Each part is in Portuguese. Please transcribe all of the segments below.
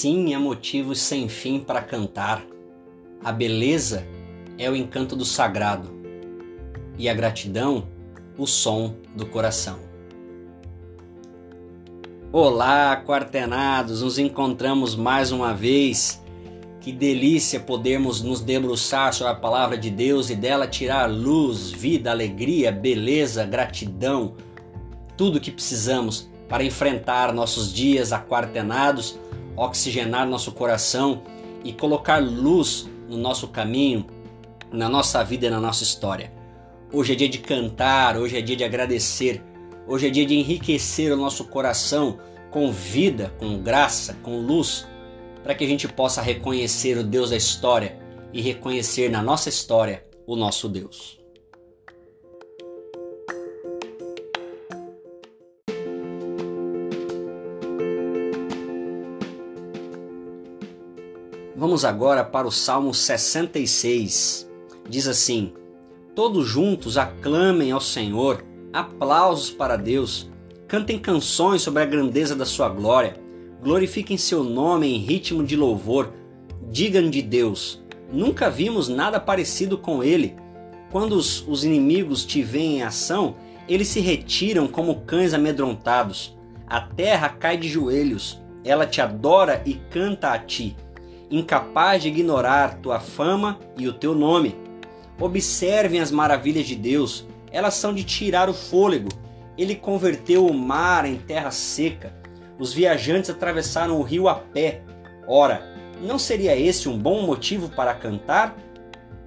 Sim, há motivos sem fim para cantar. A beleza é o encanto do sagrado e a gratidão, o som do coração. Olá, quartenados, nos encontramos mais uma vez. Que delícia podermos nos debruçar sobre a palavra de Deus e dela tirar luz, vida, alegria, beleza, gratidão, tudo o que precisamos para enfrentar nossos dias aquartenados oxigenar nosso coração e colocar luz no nosso caminho, na nossa vida e na nossa história. Hoje é dia de cantar, hoje é dia de agradecer, hoje é dia de enriquecer o nosso coração com vida, com graça, com luz, para que a gente possa reconhecer o Deus da história e reconhecer na nossa história o nosso Deus. Vamos agora para o Salmo 66. Diz assim: Todos juntos aclamem ao Senhor, aplausos para Deus, cantem canções sobre a grandeza da sua glória, glorifiquem seu nome em ritmo de louvor, digam de Deus: Nunca vimos nada parecido com ele. Quando os, os inimigos te veem em ação, eles se retiram como cães amedrontados. A terra cai de joelhos, ela te adora e canta a ti incapaz de ignorar tua fama e o teu nome. Observem as maravilhas de Deus, elas são de tirar o fôlego. Ele converteu o mar em terra seca. Os viajantes atravessaram o rio a pé. Ora, não seria esse um bom motivo para cantar?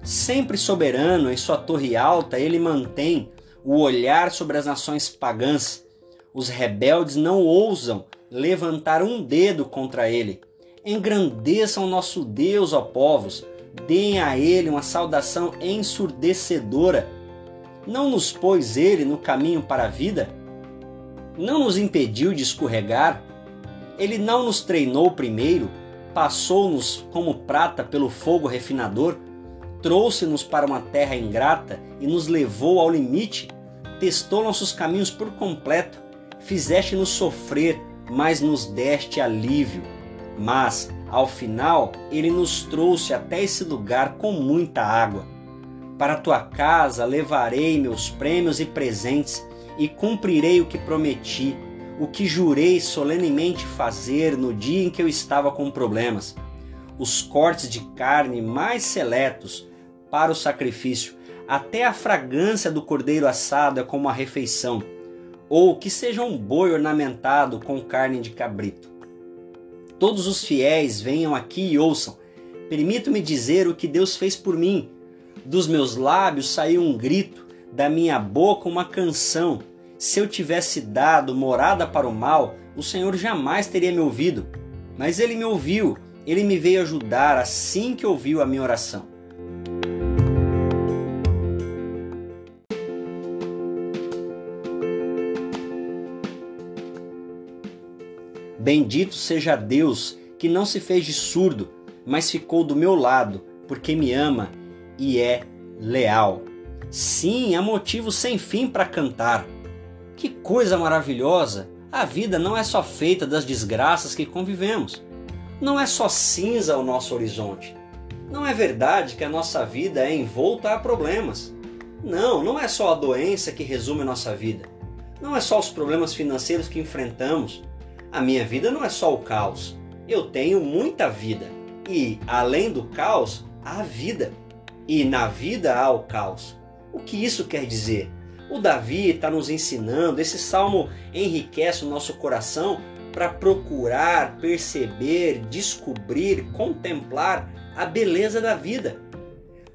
Sempre soberano em sua torre alta, ele mantém o olhar sobre as nações pagãs. Os rebeldes não ousam levantar um dedo contra ele. Engrandeçam nosso Deus, ó povos, deem a ele uma saudação ensurdecedora. Não nos pôs ele no caminho para a vida? Não nos impediu de escorregar? Ele não nos treinou primeiro, passou-nos como prata pelo fogo refinador, trouxe-nos para uma terra ingrata e nos levou ao limite, testou nossos caminhos por completo, fizeste-nos sofrer, mas nos deste alívio mas ao final ele nos trouxe até esse lugar com muita água. Para tua casa levarei meus prêmios e presentes e cumprirei o que prometi, o que jurei solenemente fazer no dia em que eu estava com problemas. Os cortes de carne mais seletos para o sacrifício, até a fragrância do cordeiro assado é como a refeição, ou que seja um boi ornamentado com carne de cabrito todos os fiéis venham aqui e ouçam. Permito-me dizer o que Deus fez por mim. Dos meus lábios saiu um grito, da minha boca uma canção. Se eu tivesse dado morada para o mal, o Senhor jamais teria me ouvido. Mas ele me ouviu, ele me veio ajudar assim que ouviu a minha oração. Bendito seja Deus que não se fez de surdo, mas ficou do meu lado, porque me ama e é leal. Sim, há motivo sem fim para cantar. Que coisa maravilhosa! A vida não é só feita das desgraças que convivemos. Não é só cinza o nosso horizonte. Não é verdade que a nossa vida é envolta a problemas. Não, não é só a doença que resume a nossa vida. Não é só os problemas financeiros que enfrentamos a minha vida não é só o caos. Eu tenho muita vida. E além do caos, há vida. E na vida há o caos. O que isso quer dizer? O Davi está nos ensinando, esse salmo enriquece o nosso coração para procurar, perceber, descobrir, contemplar a beleza da vida.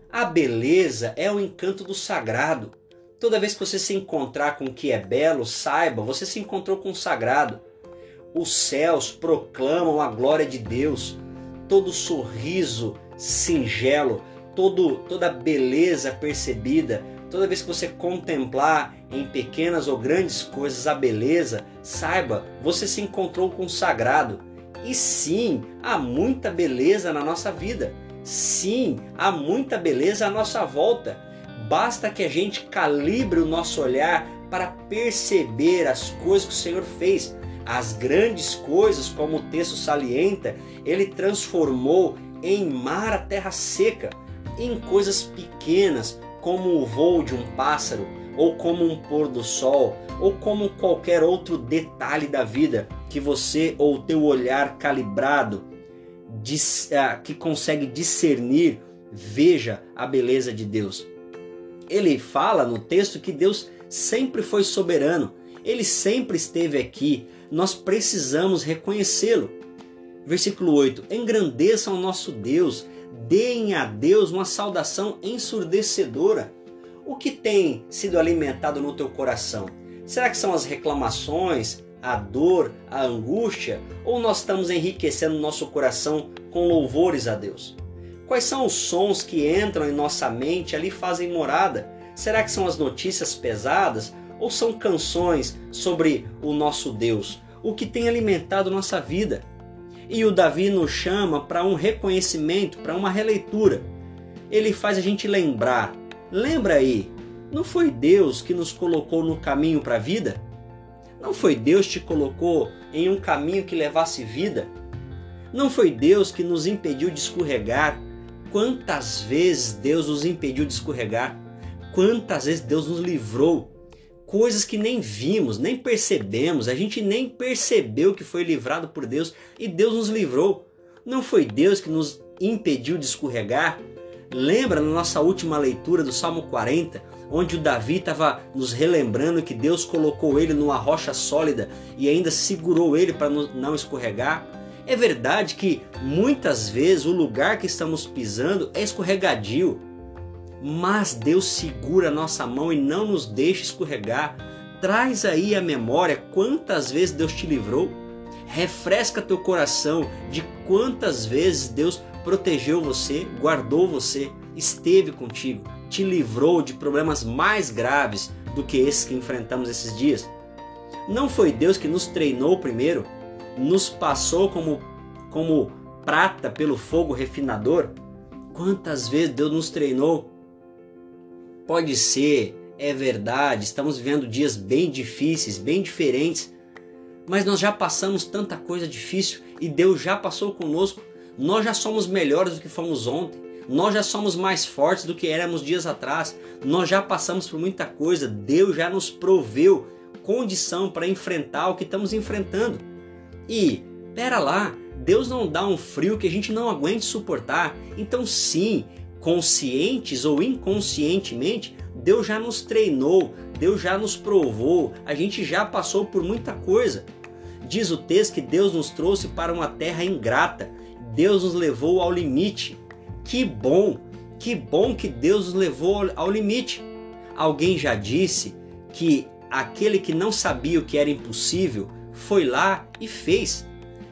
A beleza é o encanto do sagrado. Toda vez que você se encontrar com o que é belo, saiba, você se encontrou com o sagrado. Os céus proclamam a glória de Deus, todo sorriso singelo, todo, toda beleza percebida. Toda vez que você contemplar em pequenas ou grandes coisas a beleza, saiba, você se encontrou com o sagrado. E sim, há muita beleza na nossa vida. Sim, há muita beleza à nossa volta. Basta que a gente calibre o nosso olhar para perceber as coisas que o Senhor fez As grandes coisas, como o texto salienta, ele transformou em mar a terra seca, em coisas pequenas, como o voo de um pássaro, ou como um pôr do sol, ou como qualquer outro detalhe da vida que você ou o teu olhar calibrado ah, que consegue discernir, veja a beleza de Deus. Ele fala no texto que Deus sempre foi soberano, ele sempre esteve aqui, nós precisamos reconhecê-lo. Versículo 8: Engrandeçam o nosso Deus, deem a Deus uma saudação ensurdecedora. O que tem sido alimentado no teu coração? Será que são as reclamações, a dor, a angústia? Ou nós estamos enriquecendo nosso coração com louvores a Deus? Quais são os sons que entram em nossa mente ali fazem morada? Será que são as notícias pesadas ou são canções sobre o nosso Deus? O que tem alimentado nossa vida? E o Davi nos chama para um reconhecimento, para uma releitura. Ele faz a gente lembrar. Lembra aí, não foi Deus que nos colocou no caminho para a vida? Não foi Deus que te colocou em um caminho que levasse vida? Não foi Deus que nos impediu de escorregar? Quantas vezes Deus nos impediu de escorregar? Quantas vezes Deus nos livrou? Coisas que nem vimos, nem percebemos, a gente nem percebeu que foi livrado por Deus e Deus nos livrou. Não foi Deus que nos impediu de escorregar? Lembra na nossa última leitura do Salmo 40, onde o Davi estava nos relembrando que Deus colocou ele numa rocha sólida e ainda segurou ele para não escorregar? É verdade que muitas vezes o lugar que estamos pisando é escorregadio, mas Deus segura a nossa mão e não nos deixa escorregar. Traz aí a memória quantas vezes Deus te livrou. Refresca teu coração de quantas vezes Deus protegeu você, guardou você, esteve contigo, te livrou de problemas mais graves do que esses que enfrentamos esses dias. Não foi Deus que nos treinou primeiro? nos passou como, como prata pelo fogo refinador? Quantas vezes Deus nos treinou? Pode ser, é verdade, estamos vivendo dias bem difíceis, bem diferentes, mas nós já passamos tanta coisa difícil e Deus já passou conosco. Nós já somos melhores do que fomos ontem. Nós já somos mais fortes do que éramos dias atrás. Nós já passamos por muita coisa. Deus já nos proveu condição para enfrentar o que estamos enfrentando. E, pera lá, Deus não dá um frio que a gente não aguente suportar. Então, sim, conscientes ou inconscientemente, Deus já nos treinou, Deus já nos provou, a gente já passou por muita coisa. Diz o texto que Deus nos trouxe para uma terra ingrata, Deus nos levou ao limite. Que bom, que bom que Deus nos levou ao limite. Alguém já disse que aquele que não sabia o que era impossível foi lá e fez.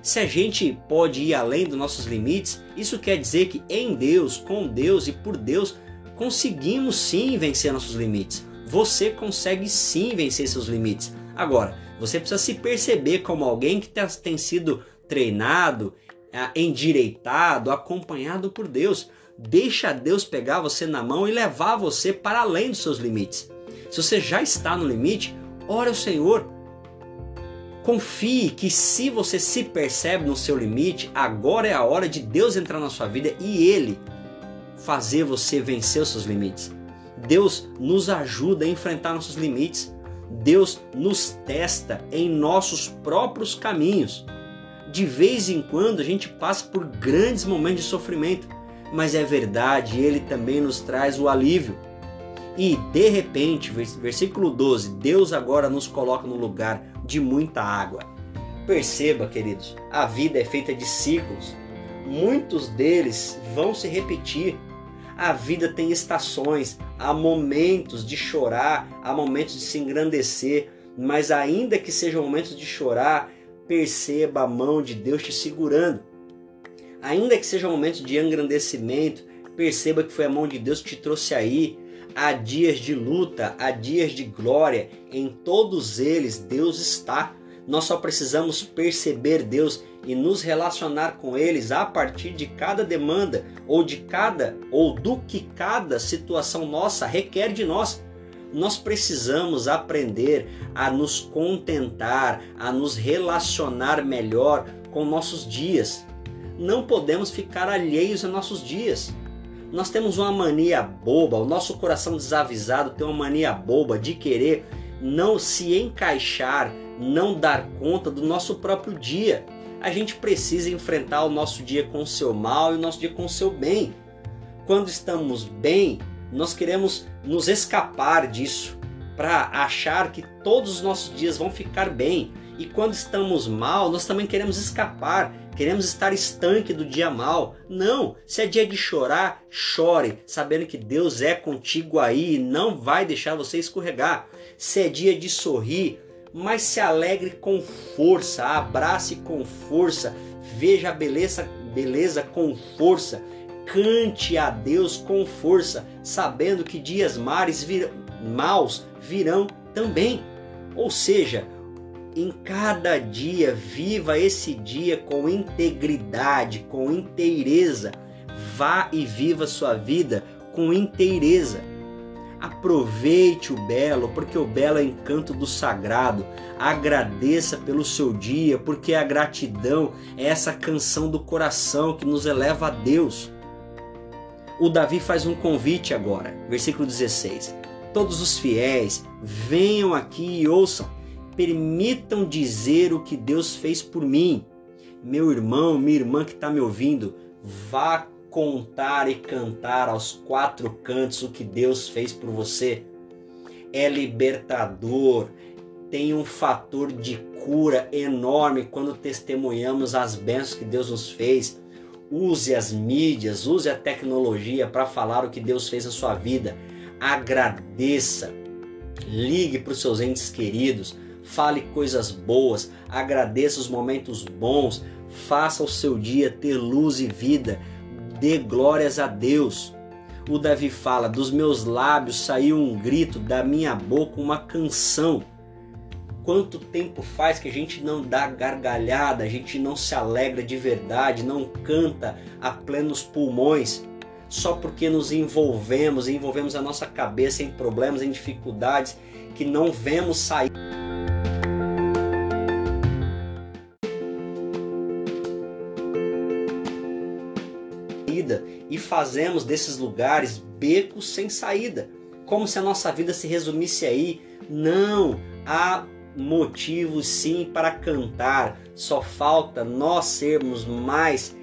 Se a gente pode ir além dos nossos limites, isso quer dizer que em Deus, com Deus e por Deus, conseguimos sim vencer nossos limites. Você consegue sim vencer seus limites. Agora, você precisa se perceber como alguém que tem sido treinado, endireitado, acompanhado por Deus. Deixa Deus pegar você na mão e levar você para além dos seus limites. Se você já está no limite, ore ao Senhor, Confie que se você se percebe no seu limite, agora é a hora de Deus entrar na sua vida e Ele fazer você vencer os seus limites. Deus nos ajuda a enfrentar nossos limites. Deus nos testa em nossos próprios caminhos. De vez em quando a gente passa por grandes momentos de sofrimento, mas é verdade, Ele também nos traz o alívio. E de repente, versículo 12, Deus agora nos coloca no lugar de muita água. Perceba, queridos, a vida é feita de ciclos. Muitos deles vão se repetir. A vida tem estações, há momentos de chorar, há momentos de se engrandecer, mas ainda que sejam momentos de chorar, perceba a mão de Deus te segurando. Ainda que sejam momentos de engrandecimento, perceba que foi a mão de Deus que te trouxe aí Há dias de luta, há dias de glória, em todos eles Deus está. Nós só precisamos perceber Deus e nos relacionar com eles a partir de cada demanda ou de cada ou do que cada situação nossa requer de nós. Nós precisamos aprender a nos contentar, a nos relacionar melhor com nossos dias. Não podemos ficar alheios a nossos dias. Nós temos uma mania boba, o nosso coração desavisado tem uma mania boba de querer não se encaixar, não dar conta do nosso próprio dia. A gente precisa enfrentar o nosso dia com o seu mal e o nosso dia com o seu bem. Quando estamos bem, nós queremos nos escapar disso para achar que todos os nossos dias vão ficar bem. E quando estamos mal, nós também queremos escapar, queremos estar estanque do dia mal. Não, se é dia de chorar, chore, sabendo que Deus é contigo aí e não vai deixar você escorregar. Se é dia de sorrir, mas se alegre com força, abrace com força, veja a beleza, beleza com força, cante a Deus com força, sabendo que dias mares vir, maus virão também. Ou seja, em cada dia, viva esse dia com integridade, com inteireza. Vá e viva sua vida com inteireza. Aproveite o belo, porque o belo é encanto do sagrado. Agradeça pelo seu dia, porque a gratidão é essa canção do coração que nos eleva a Deus. O Davi faz um convite agora, versículo 16. Todos os fiéis, venham aqui e ouçam permitam dizer o que Deus fez por mim. Meu irmão, minha irmã que está me ouvindo, vá contar e cantar aos quatro cantos o que Deus fez por você. É libertador, tem um fator de cura enorme quando testemunhamos as bênçãos que Deus nos fez. Use as mídias, use a tecnologia para falar o que Deus fez na sua vida. Agradeça. Ligue para os seus entes queridos fale coisas boas, agradeça os momentos bons, faça o seu dia ter luz e vida, dê glórias a Deus. O Davi fala: dos meus lábios saiu um grito, da minha boca uma canção. Quanto tempo faz que a gente não dá gargalhada, a gente não se alegra de verdade, não canta a plenos pulmões, só porque nos envolvemos, envolvemos a nossa cabeça em problemas, em dificuldades que não vemos sair. Vida e fazemos desses lugares becos sem saída, como se a nossa vida se resumisse aí. Não, há motivos sim para cantar, só falta nós sermos mais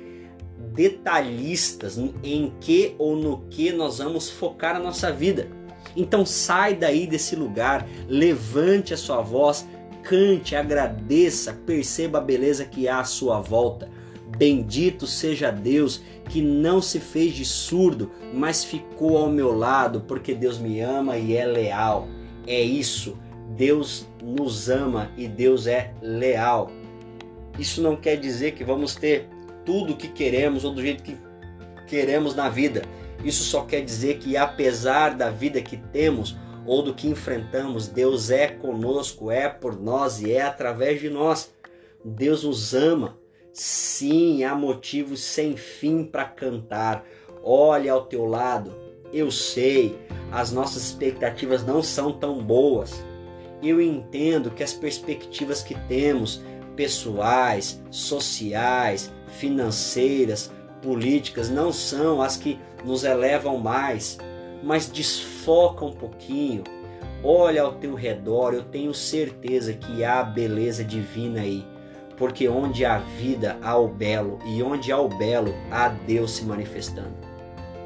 detalhistas em que ou no que nós vamos focar a nossa vida. Então sai daí desse lugar, levante a sua voz, cante, agradeça, perceba a beleza que há à sua volta. Bendito seja Deus que não se fez de surdo, mas ficou ao meu lado, porque Deus me ama e é leal. É isso. Deus nos ama e Deus é leal. Isso não quer dizer que vamos ter tudo o que queremos ou do jeito que queremos na vida. Isso só quer dizer que apesar da vida que temos ou do que enfrentamos, Deus é conosco, é por nós e é através de nós. Deus nos ama Sim, há motivos sem fim para cantar. Olha ao teu lado. Eu sei, as nossas expectativas não são tão boas. Eu entendo que as perspectivas que temos, pessoais, sociais, financeiras, políticas, não são as que nos elevam mais, mas desfoca um pouquinho. Olha ao teu redor, eu tenho certeza que há beleza divina aí porque onde há vida há o belo, e onde há o belo há Deus se manifestando.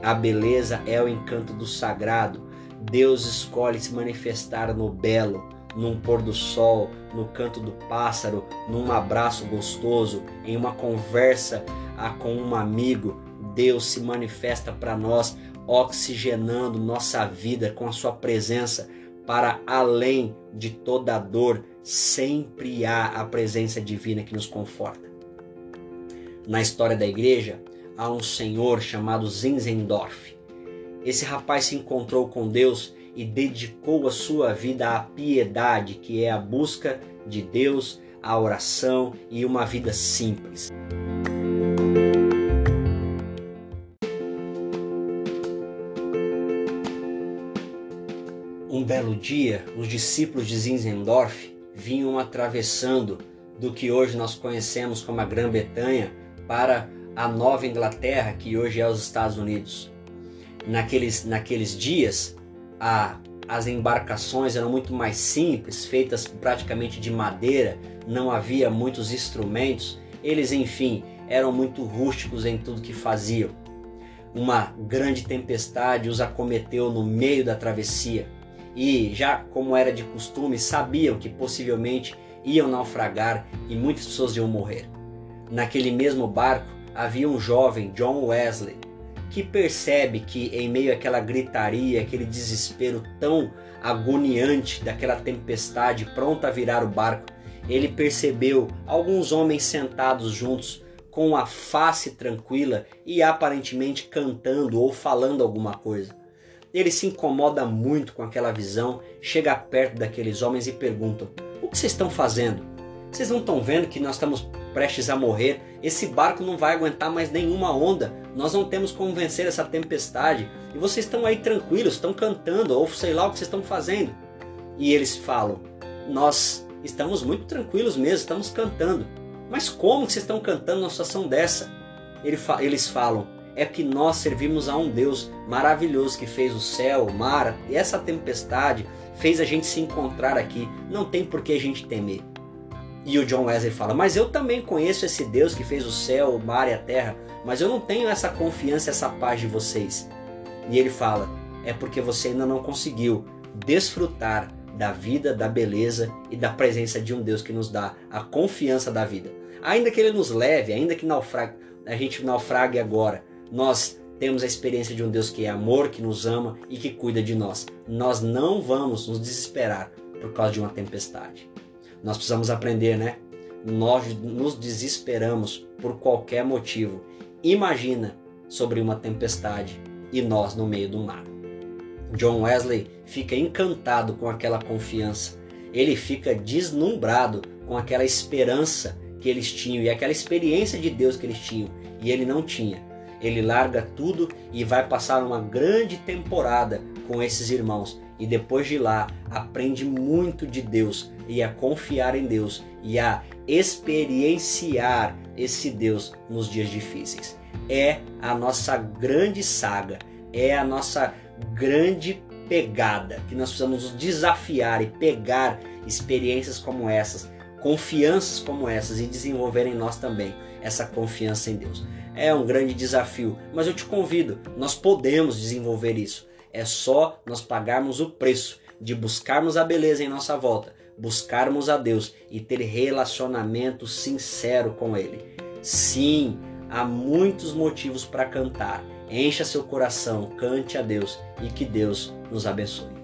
A beleza é o encanto do sagrado. Deus escolhe se manifestar no belo, num pôr do sol, no canto do pássaro, num abraço gostoso, em uma conversa ah, com um amigo. Deus se manifesta para nós, oxigenando nossa vida com a sua presença para além de toda dor, sempre há a presença divina que nos conforta. Na história da igreja, há um senhor chamado Zinzendorf. Esse rapaz se encontrou com Deus e dedicou a sua vida à piedade, que é a busca de Deus, a oração e uma vida simples. Belo dia, os discípulos de Zinzendorf vinham atravessando do que hoje nós conhecemos como a Grã-Bretanha para a Nova Inglaterra, que hoje é os Estados Unidos. Naqueles, naqueles dias, a, as embarcações eram muito mais simples, feitas praticamente de madeira, não havia muitos instrumentos, eles, enfim, eram muito rústicos em tudo que faziam. Uma grande tempestade os acometeu no meio da travessia e, já como era de costume, sabiam que possivelmente iam naufragar e muitas pessoas iam morrer. Naquele mesmo barco havia um jovem, John Wesley, que percebe que em meio àquela gritaria, aquele desespero tão agoniante daquela tempestade pronta a virar o barco, ele percebeu alguns homens sentados juntos com a face tranquila e aparentemente cantando ou falando alguma coisa. Ele se incomoda muito com aquela visão, chega perto daqueles homens e pergunta: O que vocês estão fazendo? Vocês não estão vendo que nós estamos prestes a morrer? Esse barco não vai aguentar mais nenhuma onda. Nós não temos como vencer essa tempestade. E vocês estão aí tranquilos, estão cantando, ou sei lá o que vocês estão fazendo. E eles falam: Nós estamos muito tranquilos mesmo, estamos cantando. Mas como que vocês estão cantando numa situação dessa? Eles falam: É que nós servimos a um Deus maravilhoso que fez o céu, o mar e essa tempestade fez a gente se encontrar aqui. Não tem por que a gente temer. E o John Wesley fala: Mas eu também conheço esse Deus que fez o céu, o mar e a terra, mas eu não tenho essa confiança, essa paz de vocês. E ele fala: É porque você ainda não conseguiu desfrutar da vida, da beleza e da presença de um Deus que nos dá a confiança da vida. Ainda que ele nos leve, ainda que naufrague, a gente naufrague agora, nós temos a experiência de um Deus que é amor, que nos ama e que cuida de nós. Nós não vamos nos desesperar por causa de uma tempestade. Nós precisamos aprender, né? Nós nos desesperamos por qualquer motivo. Imagina sobre uma tempestade e nós no meio do mar. John Wesley fica encantado com aquela confiança. Ele fica deslumbrado com aquela esperança que eles tinham e aquela experiência de Deus que eles tinham e ele não tinha. Ele larga tudo e vai passar uma grande temporada com esses irmãos e depois de lá aprende muito de Deus e a confiar em Deus e a experienciar esse Deus nos dias difíceis. É a nossa grande saga, é a nossa grande pegada que nós precisamos desafiar e pegar experiências como essas, confianças como essas e desenvolver em nós também essa confiança em Deus. É um grande desafio, mas eu te convido, nós podemos desenvolver isso. É só nós pagarmos o preço de buscarmos a beleza em nossa volta, buscarmos a Deus e ter relacionamento sincero com Ele. Sim, há muitos motivos para cantar Encha seu coração, cante a Deus e que Deus nos abençoe.